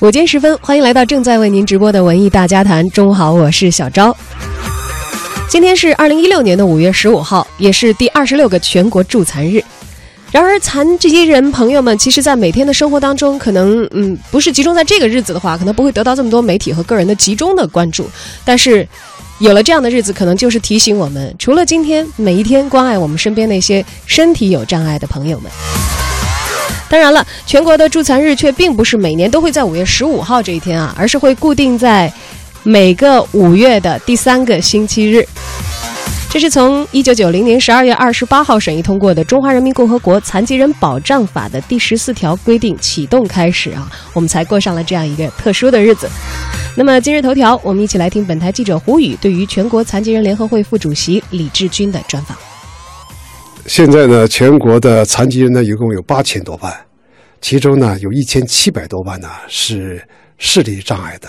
午间时分，欢迎来到正在为您直播的文艺大家谈。中午好，我是小昭。今天是二零一六年的五月十五号，也是第二十六个全国助残日。然而，残这些人朋友们，其实，在每天的生活当中，可能嗯，不是集中在这个日子的话，可能不会得到这么多媒体和个人的集中的关注。但是，有了这样的日子，可能就是提醒我们，除了今天，每一天关爱我们身边那些身体有障碍的朋友们。当然了，全国的助残日却并不是每年都会在五月十五号这一天啊，而是会固定在每个五月的第三个星期日。这是从一九九零年十二月二十八号审议通过的《中华人民共和国残疾人保障法》的第十四条规定启动开始啊，我们才过上了这样一个特殊的日子。那么今日头条，我们一起来听本台记者胡宇对于全国残疾人联合会副主席李志军的专访。现在呢，全国的残疾人呢，一共有八千多万，其中呢，有一千七百多万呢是视力障碍的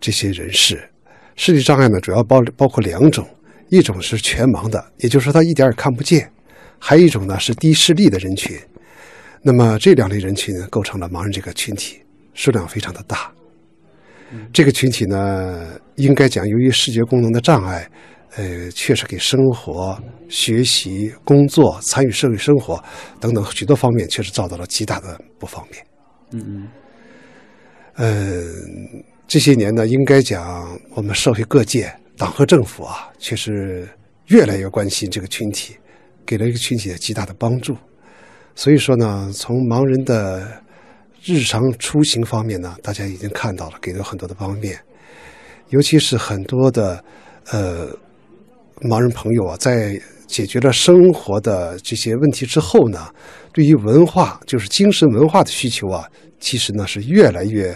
这些人士。视力障碍呢，主要包包括两种，一种是全盲的，也就是说他一点也看不见；还有一种呢是低视力的人群。那么这两类人群呢，构成了盲人这个群体，数量非常的大。这个群体呢，应该讲，由于视觉功能的障碍。呃，确实给生活、学习、工作、参与社会生活等等许多方面，确实遭到了极大的不方便。嗯嗯。呃，这些年呢，应该讲，我们社会各界、党和政府啊，确实越来越关心这个群体，给了一个群体极大的帮助。所以说呢，从盲人的日常出行方面呢，大家已经看到了，给了很多的方便，尤其是很多的呃。盲人朋友啊，在解决了生活的这些问题之后呢，对于文化，就是精神文化的需求啊，其实呢是越来越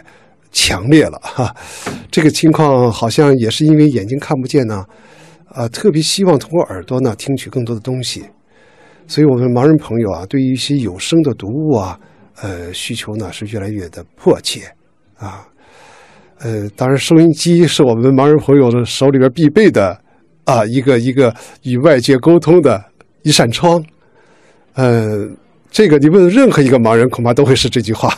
强烈了哈。这个情况好像也是因为眼睛看不见呢，啊，特别希望通过耳朵呢听取更多的东西，所以我们盲人朋友啊，对于一些有声的读物啊，呃，需求呢是越来越的迫切啊。呃，当然，收音机是我们盲人朋友的手里边必备的。啊，一个一个与外界沟通的一扇窗，呃，这个你问任何一个盲人，恐怕都会是这句话。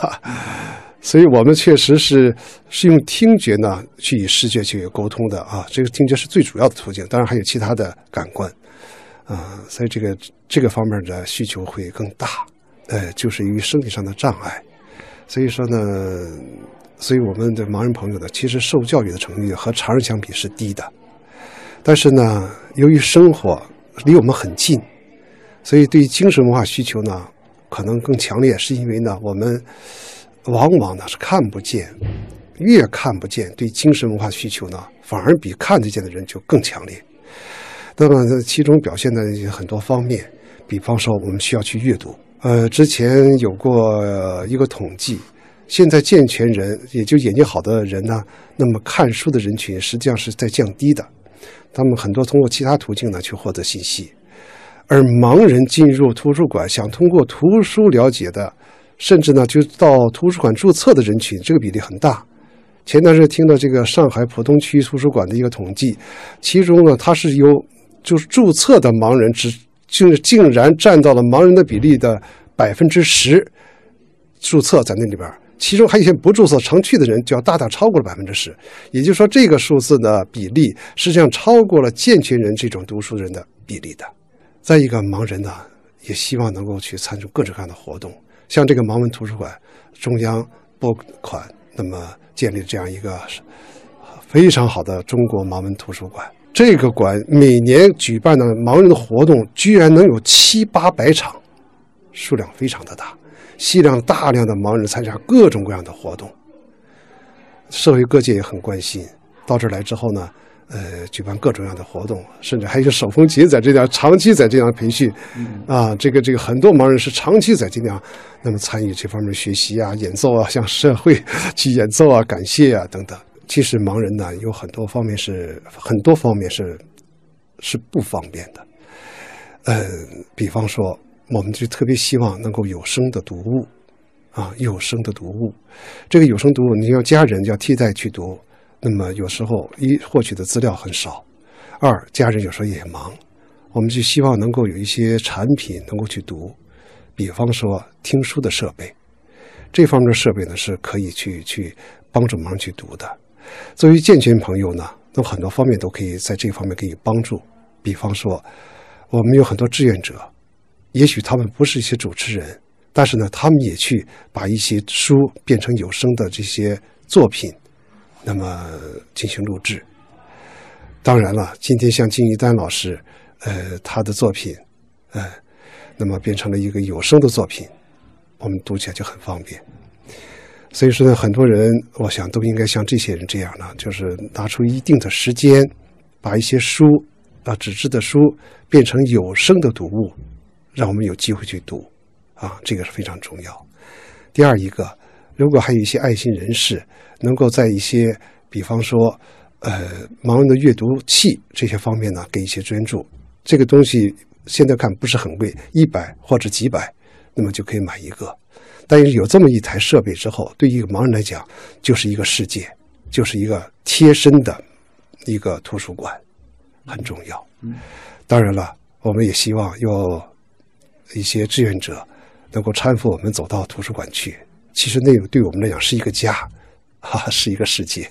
所以我们确实是是用听觉呢去与视觉去沟通的啊，这个听觉是最主要的途径，当然还有其他的感官啊，所以这个这个方面的需求会更大。呃，就是由于身体上的障碍，所以说呢，所以我们的盲人朋友呢，其实受教育的程度和常人相比是低的。但是呢，由于生活离我们很近，所以对精神文化需求呢，可能更强烈。是因为呢，我们往往呢是看不见，越看不见，对精神文化需求呢，反而比看得见的人就更强烈。那么其中表现的很多方面，比方说我们需要去阅读。呃，之前有过一个统计，现在健全人，也就眼睛好的人呢，那么看书的人群实际上是在降低的。他们很多通过其他途径呢去获得信息，而盲人进入图书馆想通过图书了解的，甚至呢就到图书馆注册的人群，这个比例很大。前段时间听到这个上海浦东区图书馆的一个统计，其中呢它是由就是注册的盲人只竟竟然占到了盲人的比例的百分之十，注册在那里边。其中还有一些不注册常去的人，就要大大超过了百分之十。也就是说，这个数字的比例实际上超过了健全人这种读书人的比例的。再一个，盲人呢也希望能够去参与各种各样的活动，像这个盲文图书馆，中央拨款，那么建立这样一个非常好的中国盲文图书馆。这个馆每年举办的盲人的活动，居然能有七八百场，数量非常的大。吸量大量的盲人参加各种各样的活动，社会各界也很关心。到这儿来之后呢，呃，举办各种各样的活动，甚至还有手风琴在这样长期在这样培训，啊，这个这个很多盲人是长期在这样那么参与这方面学习啊、演奏啊，向社会去演奏啊、感谢啊等等。其实盲人呢有很多方面是很多方面是是不方便的，呃，比方说。我们就特别希望能够有声的读物，啊，有声的读物。这个有声读物，你要家人要替代去读，那么有时候一获取的资料很少，二家人有时候也忙，我们就希望能够有一些产品能够去读，比方说听书的设备。这方面的设备呢是可以去去帮助忙去读的。作为健全朋友呢，那很多方面都可以在这方面给予帮助。比方说，我们有很多志愿者，也许他们不是一些主持人，但是呢，他们也去把一些书变成有声的这些作品，那么进行录制。当然了，今天像金一丹老师，呃，他的作品，呃，那么变成了一个有声的作品，我们读起来就很方便。所以说呢，很多人我想都应该像这些人这样呢，就是拿出一定的时间，把一些书啊纸质的书变成有声的读物，让我们有机会去读，啊，这个是非常重要。第二一个，如果还有一些爱心人士，能够在一些，比方说。呃，盲人的阅读器这些方面呢，给一些捐助。这个东西现在看不是很贵，一百或者几百，那么就可以买一个。但是有这么一台设备之后，对于一个盲人来讲，就是一个世界，就是一个贴身的一个图书馆，很重要。当然了，我们也希望有一些志愿者能够搀扶我们走到图书馆去。其实那个对我们来讲是一个家，哈，是一个世界。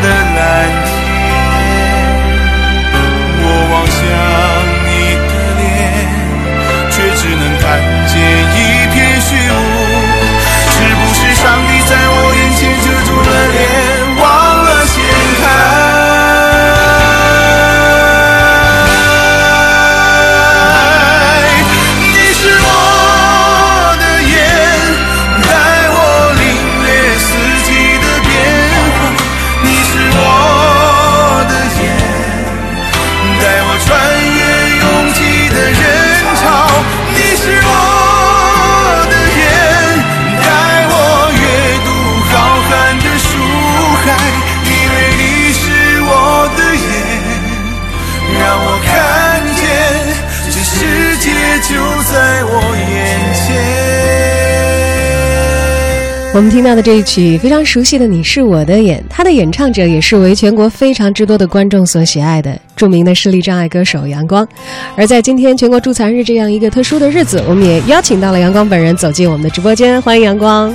的蓝天。我眼前。我们听到的这一曲非常熟悉的《你是我的眼》，它的演唱者也是为全国非常之多的观众所喜爱的著名的视力障碍歌手杨光。而在今天全国助残日这样一个特殊的日子，我们也邀请到了杨光本人走进我们的直播间，欢迎杨光。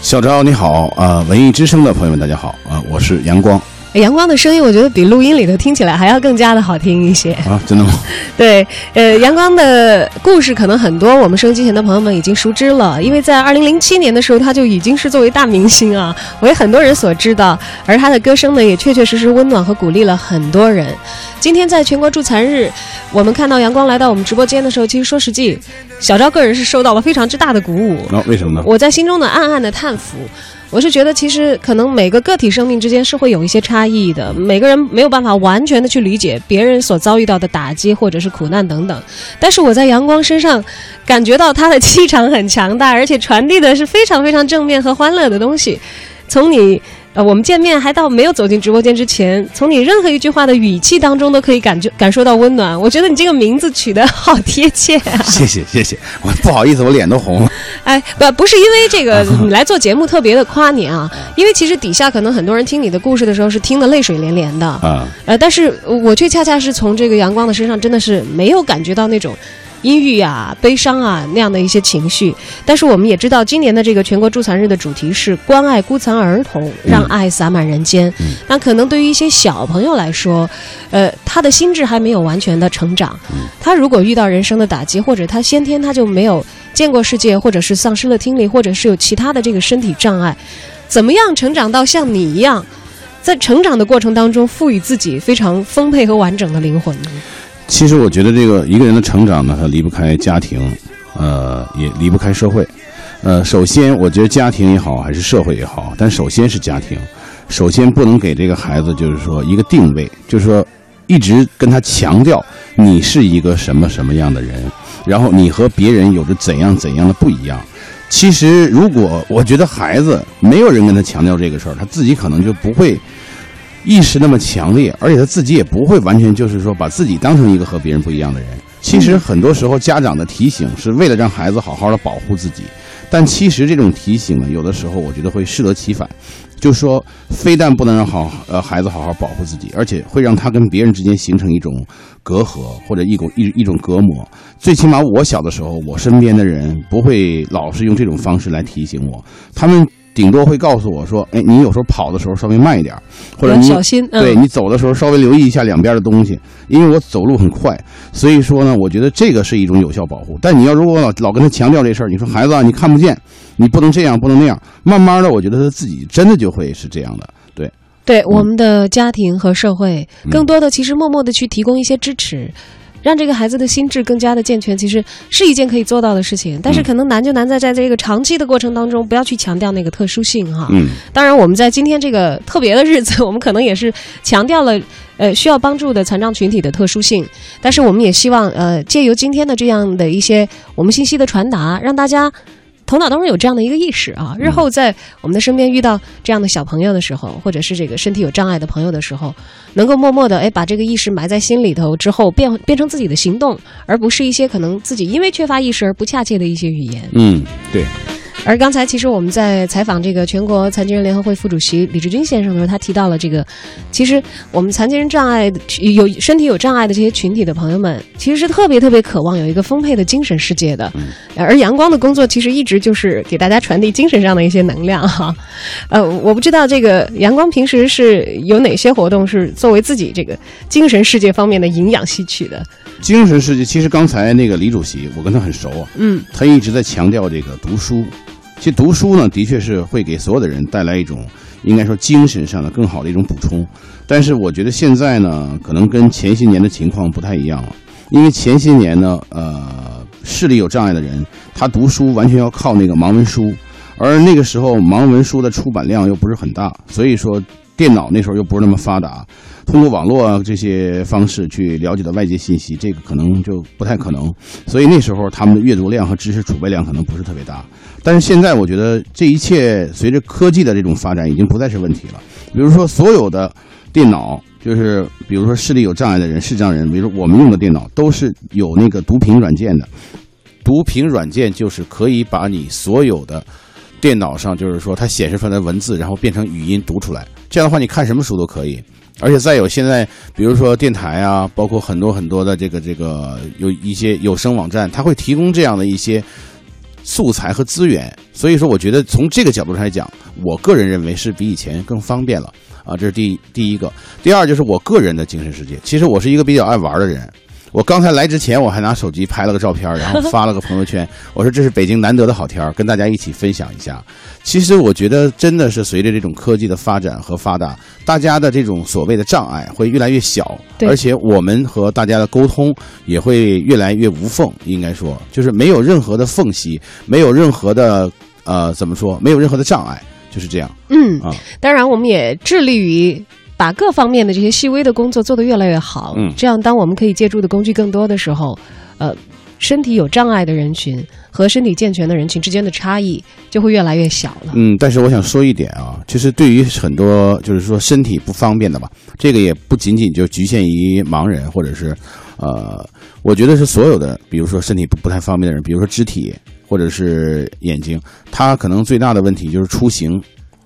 小昭你好啊，文艺之声的朋友们大家好啊，我是杨光。阳光的声音，我觉得比录音里头听起来还要更加的好听一些啊！真的吗？对，呃，阳光的故事可能很多，我们收音机前的朋友们已经熟知了，因为在二零零七年的时候，他就已经是作为大明星啊，为很多人所知道。而他的歌声呢，也确确实实温暖和鼓励了很多人。今天在全国助残日，我们看到阳光来到我们直播间的时候，其实说实际，小昭个人是受到了非常之大的鼓舞。那为什么呢？我在心中呢暗暗的叹服。我是觉得，其实可能每个个体生命之间是会有一些差异的，每个人没有办法完全的去理解别人所遭遇到的打击或者是苦难等等。但是我在阳光身上感觉到他的气场很强大，而且传递的是非常非常正面和欢乐的东西。从你呃，我们见面还到没有走进直播间之前，从你任何一句话的语气当中都可以感觉感受到温暖。我觉得你这个名字取得好贴切啊！谢 谢谢谢，我不好意思，我脸都红了。哎，不不是因为这个你来做节目特别的夸你啊，因为其实底下可能很多人听你的故事的时候是听得泪水连连的啊。呃，但是我却恰恰是从这个阳光的身上真的是没有感觉到那种。阴郁啊，悲伤啊，那样的一些情绪。但是我们也知道，今年的这个全国助残日的主题是关爱孤残儿童，让爱洒满人间。那可能对于一些小朋友来说，呃，他的心智还没有完全的成长。他如果遇到人生的打击，或者他先天他就没有见过世界，或者是丧失了听力，或者是有其他的这个身体障碍，怎么样成长到像你一样，在成长的过程当中赋予自己非常丰沛和完整的灵魂呢？其实我觉得这个一个人的成长呢，他离不开家庭，呃，也离不开社会。呃，首先我觉得家庭也好，还是社会也好，但首先是家庭。首先不能给这个孩子就是说一个定位，就是说一直跟他强调你是一个什么什么样的人，然后你和别人有着怎样怎样的不一样。其实如果我觉得孩子没有人跟他强调这个事儿，他自己可能就不会。意识那么强烈，而且他自己也不会完全就是说把自己当成一个和别人不一样的人。其实很多时候家长的提醒是为了让孩子好好的保护自己，但其实这种提醒呢，有的时候我觉得会适得其反，就说非但不能让好呃孩子好好保护自己，而且会让他跟别人之间形成一种隔阂或者一种一一种隔膜。最起码我小的时候，我身边的人不会老是用这种方式来提醒我，他们。顶多会告诉我说：“哎，你有时候跑的时候稍微慢一点，或者你小心。对你走的时候稍微留意一下两边的东西，因为我走路很快，所以说呢，我觉得这个是一种有效保护。但你要如果老老跟他强调这事儿，你说孩子啊，你看不见，你不能这样，不能那样，慢慢的，我觉得他自己真的就会是这样的。对，对，我们的家庭和社会，更多的其实默默的去提供一些支持。”让这个孩子的心智更加的健全，其实是一件可以做到的事情。但是可能难就难在在这个长期的过程当中，不要去强调那个特殊性哈。嗯。当然，我们在今天这个特别的日子，我们可能也是强调了呃需要帮助的残障群体的特殊性。但是我们也希望呃借由今天的这样的一些我们信息的传达，让大家。头脑当中有这样的一个意识啊，日后在我们的身边遇到这样的小朋友的时候，或者是这个身体有障碍的朋友的时候，能够默默的哎把这个意识埋在心里头之后，变变成自己的行动，而不是一些可能自己因为缺乏意识而不恰切的一些语言。嗯，对。而刚才其实我们在采访这个全国残疾人联合会副主席李志军先生的时候，他提到了这个，其实我们残疾人障碍有身体有障碍的这些群体的朋友们，其实是特别特别渴望有一个丰沛的精神世界的。而阳光的工作其实一直就是给大家传递精神上的一些能量哈。呃，我不知道这个阳光平时是有哪些活动是作为自己这个精神世界方面的营养吸取的。精神世界其实刚才那个李主席，我跟他很熟啊。嗯，他一直在强调这个读书。其实读书呢，的确是会给所有的人带来一种，应该说精神上的更好的一种补充。但是我觉得现在呢，可能跟前些年的情况不太一样了。因为前些年呢，呃，视力有障碍的人，他读书完全要靠那个盲文书，而那个时候盲文书的出版量又不是很大，所以说电脑那时候又不是那么发达。通过网络啊这些方式去了解到外界信息，这个可能就不太可能。所以那时候他们的阅读量和知识储备量可能不是特别大。但是现在我觉得这一切随着科技的这种发展，已经不再是问题了。比如说所有的电脑，就是比如说视力有障碍的人、视障人，比如说我们用的电脑都是有那个读屏软件的。读屏软件就是可以把你所有的电脑上，就是说它显示出来的文字，然后变成语音读出来。这样的话，你看什么书都可以。而且再有现在，比如说电台啊，包括很多很多的这个这个有一些有声网站，它会提供这样的一些素材和资源。所以说，我觉得从这个角度上来讲，我个人认为是比以前更方便了啊。这是第第一个，第二就是我个人的精神世界。其实我是一个比较爱玩的人。我刚才来之前，我还拿手机拍了个照片，然后发了个朋友圈。我说这是北京难得的好天儿，跟大家一起分享一下。其实我觉得真的是随着这种科技的发展和发达，大家的这种所谓的障碍会越来越小，而且我们和大家的沟通也会越来越无缝。应该说，就是没有任何的缝隙，没有任何的呃怎么说，没有任何的障碍，就是这样。嗯啊，当然我们也致力于。把各方面的这些细微的工作做得越来越好，嗯，这样当我们可以借助的工具更多的时候，呃，身体有障碍的人群和身体健全的人群之间的差异就会越来越小了。嗯，但是我想说一点啊，其实对于很多就是说身体不方便的吧，这个也不仅仅就局限于盲人或者是，呃，我觉得是所有的，比如说身体不不太方便的人，比如说肢体或者是眼睛，他可能最大的问题就是出行。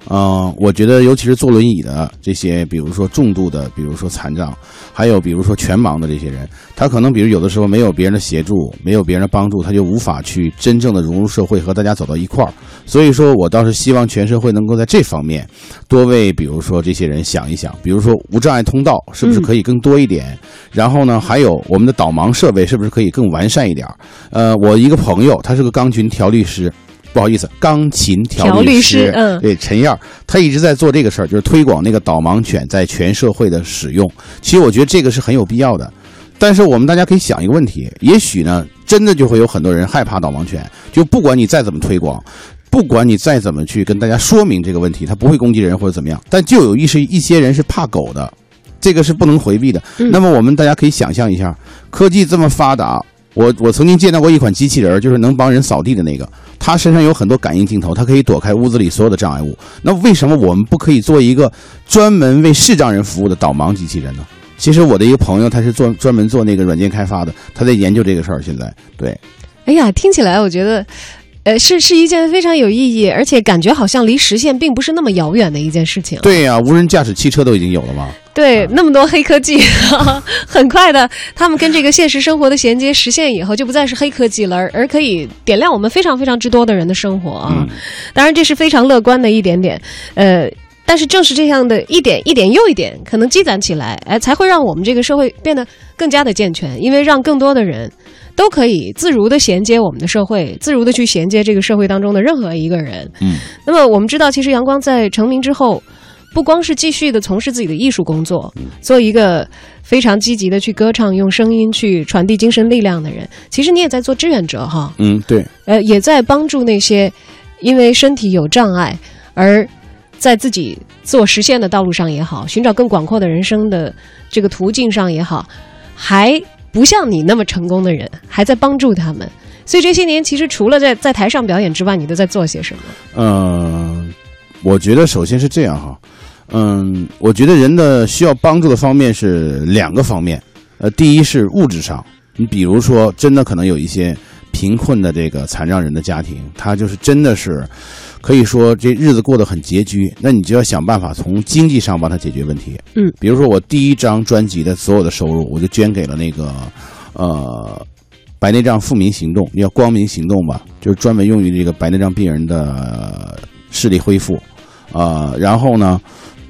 嗯，我觉得尤其是坐轮椅的这些，比如说重度的，比如说残障，还有比如说全盲的这些人，他可能比如有的时候没有别人的协助，没有别人的帮助，他就无法去真正的融入社会，和大家走到一块儿。所以说我倒是希望全社会能够在这方面多为，比如说这些人想一想，比如说无障碍通道是不是可以更多一点？然后呢，还有我们的导盲设备是不是可以更完善一点？呃，我一个朋友，他是个钢琴调律师。不好意思，钢琴调律师，嗯，对，陈燕儿，他一直在做这个事儿，就是推广那个导盲犬在全社会的使用。其实我觉得这个是很有必要的，但是我们大家可以想一个问题，也许呢，真的就会有很多人害怕导盲犬，就不管你再怎么推广，不管你再怎么去跟大家说明这个问题，它不会攻击人或者怎么样，但就有一些一些人是怕狗的，这个是不能回避的。那么我们大家可以想象一下，科技这么发达。我我曾经见到过一款机器人，就是能帮人扫地的那个，它身上有很多感应镜头，它可以躲开屋子里所有的障碍物。那为什么我们不可以做一个专门为视障人服务的导盲机器人呢？其实我的一个朋友，他是做专门做那个软件开发的，他在研究这个事儿。现在，对，哎呀，听起来我觉得。呃，是是一件非常有意义，而且感觉好像离实现并不是那么遥远的一件事情。对呀，无人驾驶汽车都已经有了吗？对，那么多黑科技，很快的，他们跟这个现实生活的衔接实现以后，就不再是黑科技了，而而可以点亮我们非常非常之多的人的生活啊。当然，这是非常乐观的一点点。呃，但是正是这样的一点一点又一点，可能积攒起来，哎，才会让我们这个社会变得更加的健全，因为让更多的人。都可以自如的衔接我们的社会，自如的去衔接这个社会当中的任何一个人。嗯，那么我们知道，其实阳光在成名之后，不光是继续的从事自己的艺术工作，做一个非常积极的去歌唱，用声音去传递精神力量的人。其实你也在做志愿者哈。嗯，对。呃，也在帮助那些因为身体有障碍而在自己自我实现的道路上也好，寻找更广阔的人生的这个途径上也好，还。不像你那么成功的人，还在帮助他们，所以这些年其实除了在在台上表演之外，你都在做些什么？嗯，我觉得首先是这样哈，嗯，我觉得人的需要帮助的方面是两个方面，呃，第一是物质上，你比如说真的可能有一些贫困的这个残障人的家庭，他就是真的是。可以说这日子过得很拮据，那你就要想办法从经济上帮他解决问题。嗯，比如说我第一张专辑的所有的收入，我就捐给了那个，呃，白内障富民行动，叫光明行动吧，就是专门用于这个白内障病人的视力恢复。呃，然后呢，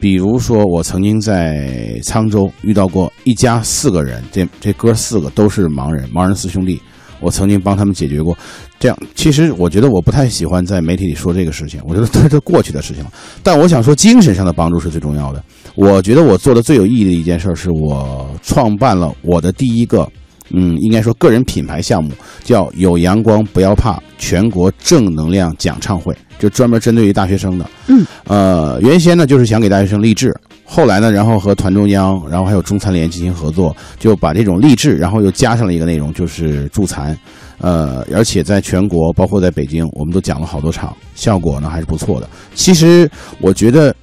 比如说我曾经在沧州遇到过一家四个人，这这哥四个都是盲人，盲人四兄弟。我曾经帮他们解决过，这样其实我觉得我不太喜欢在媒体里说这个事情，我觉得这是过去的事情了。但我想说，精神上的帮助是最重要的。我觉得我做的最有意义的一件事，是我创办了我的第一个，嗯，应该说个人品牌项目，叫“有阳光不要怕”全国正能量讲唱会，就专门针对于大学生的。嗯，呃，原先呢就是想给大学生励志。后来呢，然后和团中央，然后还有中残联进行合作，就把这种励志，然后又加上了一个内容，就是助残，呃，而且在全国，包括在北京，我们都讲了好多场，效果呢还是不错的。其实我觉得。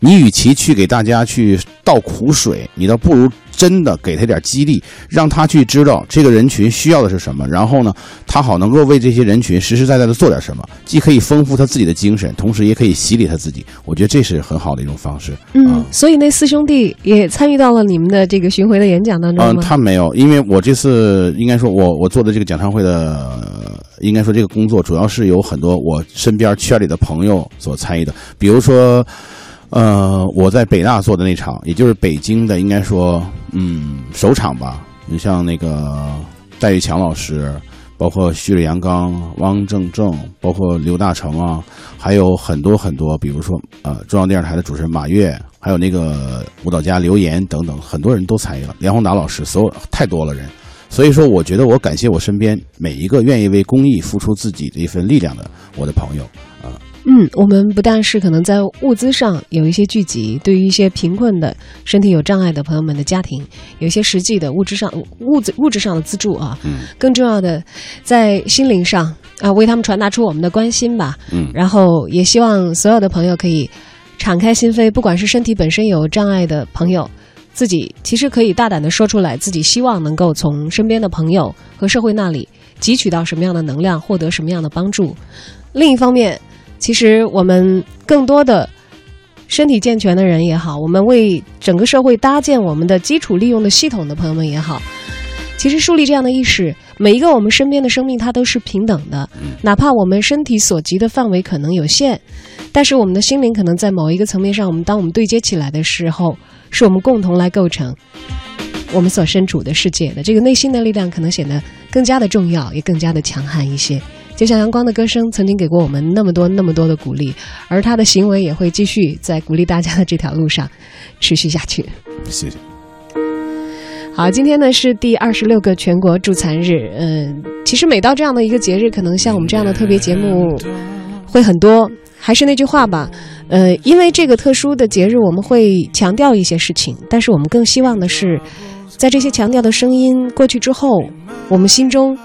你与其去给大家去倒苦水，你倒不如真的给他点激励，让他去知道这个人群需要的是什么，然后呢，他好能够为这些人群实实在在的做点什么，既可以丰富他自己的精神，同时也可以洗礼他自己。我觉得这是很好的一种方式。嗯，所以那四兄弟也参与到了你们的这个巡回的演讲当中吗？嗯，他没有，因为我这次应该说，我我做的这个讲唱会的，应该说这个工作主要是有很多我身边圈里的朋友所参与的，比如说。呃，我在北大做的那场，也就是北京的，应该说，嗯，首场吧。你像那个戴玉强老师，包括徐磊、阳刚、汪正正，包括刘大成啊，还有很多很多，比如说呃，中央电视台的主持人马跃，还有那个舞蹈家刘岩等等，很多人都参与了。梁宏达老师，所有太多了人，所以说，我觉得我感谢我身边每一个愿意为公益付出自己的一份力量的我的朋友啊。嗯，我们不但是可能在物资上有一些聚集，对于一些贫困的、身体有障碍的朋友们的家庭，有一些实际的物质上物质物质上的资助啊。嗯，更重要的，在心灵上啊，为他们传达出我们的关心吧。嗯然后也希望所有的朋友可以敞开心扉，不管是身体本身有障碍的朋友，自己其实可以大胆的说出来，自己希望能够从身边的朋友和社会那里汲取到什么样的能量，获得什么样的帮助。另一方面，其实我们更多的身体健全的人也好，我们为整个社会搭建我们的基础利用的系统的朋友们也好，其实树立这样的意识，每一个我们身边的生命它都是平等的，哪怕我们身体所及的范围可能有限，但是我们的心灵可能在某一个层面上，我们当我们对接起来的时候，是我们共同来构成我们所身处的世界的。这个内心的力量，可能显得更加的重要，也更加的强悍一些。就像阳光的歌声曾经给过我们那么多那么多的鼓励，而他的行为也会继续在鼓励大家的这条路上持续下去。谢谢。好，今天呢是第二十六个全国助残日。嗯，其实每到这样的一个节日，可能像我们这样的特别节目会很多。还是那句话吧，呃，因为这个特殊的节日，我们会强调一些事情，但是我们更希望的是，在这些强调的声音过去之后，我们心中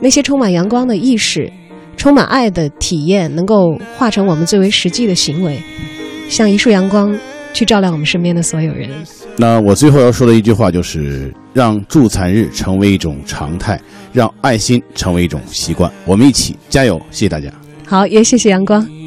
那些充满阳光的意识、充满爱的体验，能够化成我们最为实际的行为，像一束阳光，去照亮我们身边的所有人。那我最后要说的一句话就是：让助残日成为一种常态，让爱心成为一种习惯。我们一起加油！谢谢大家。好，也谢谢阳光。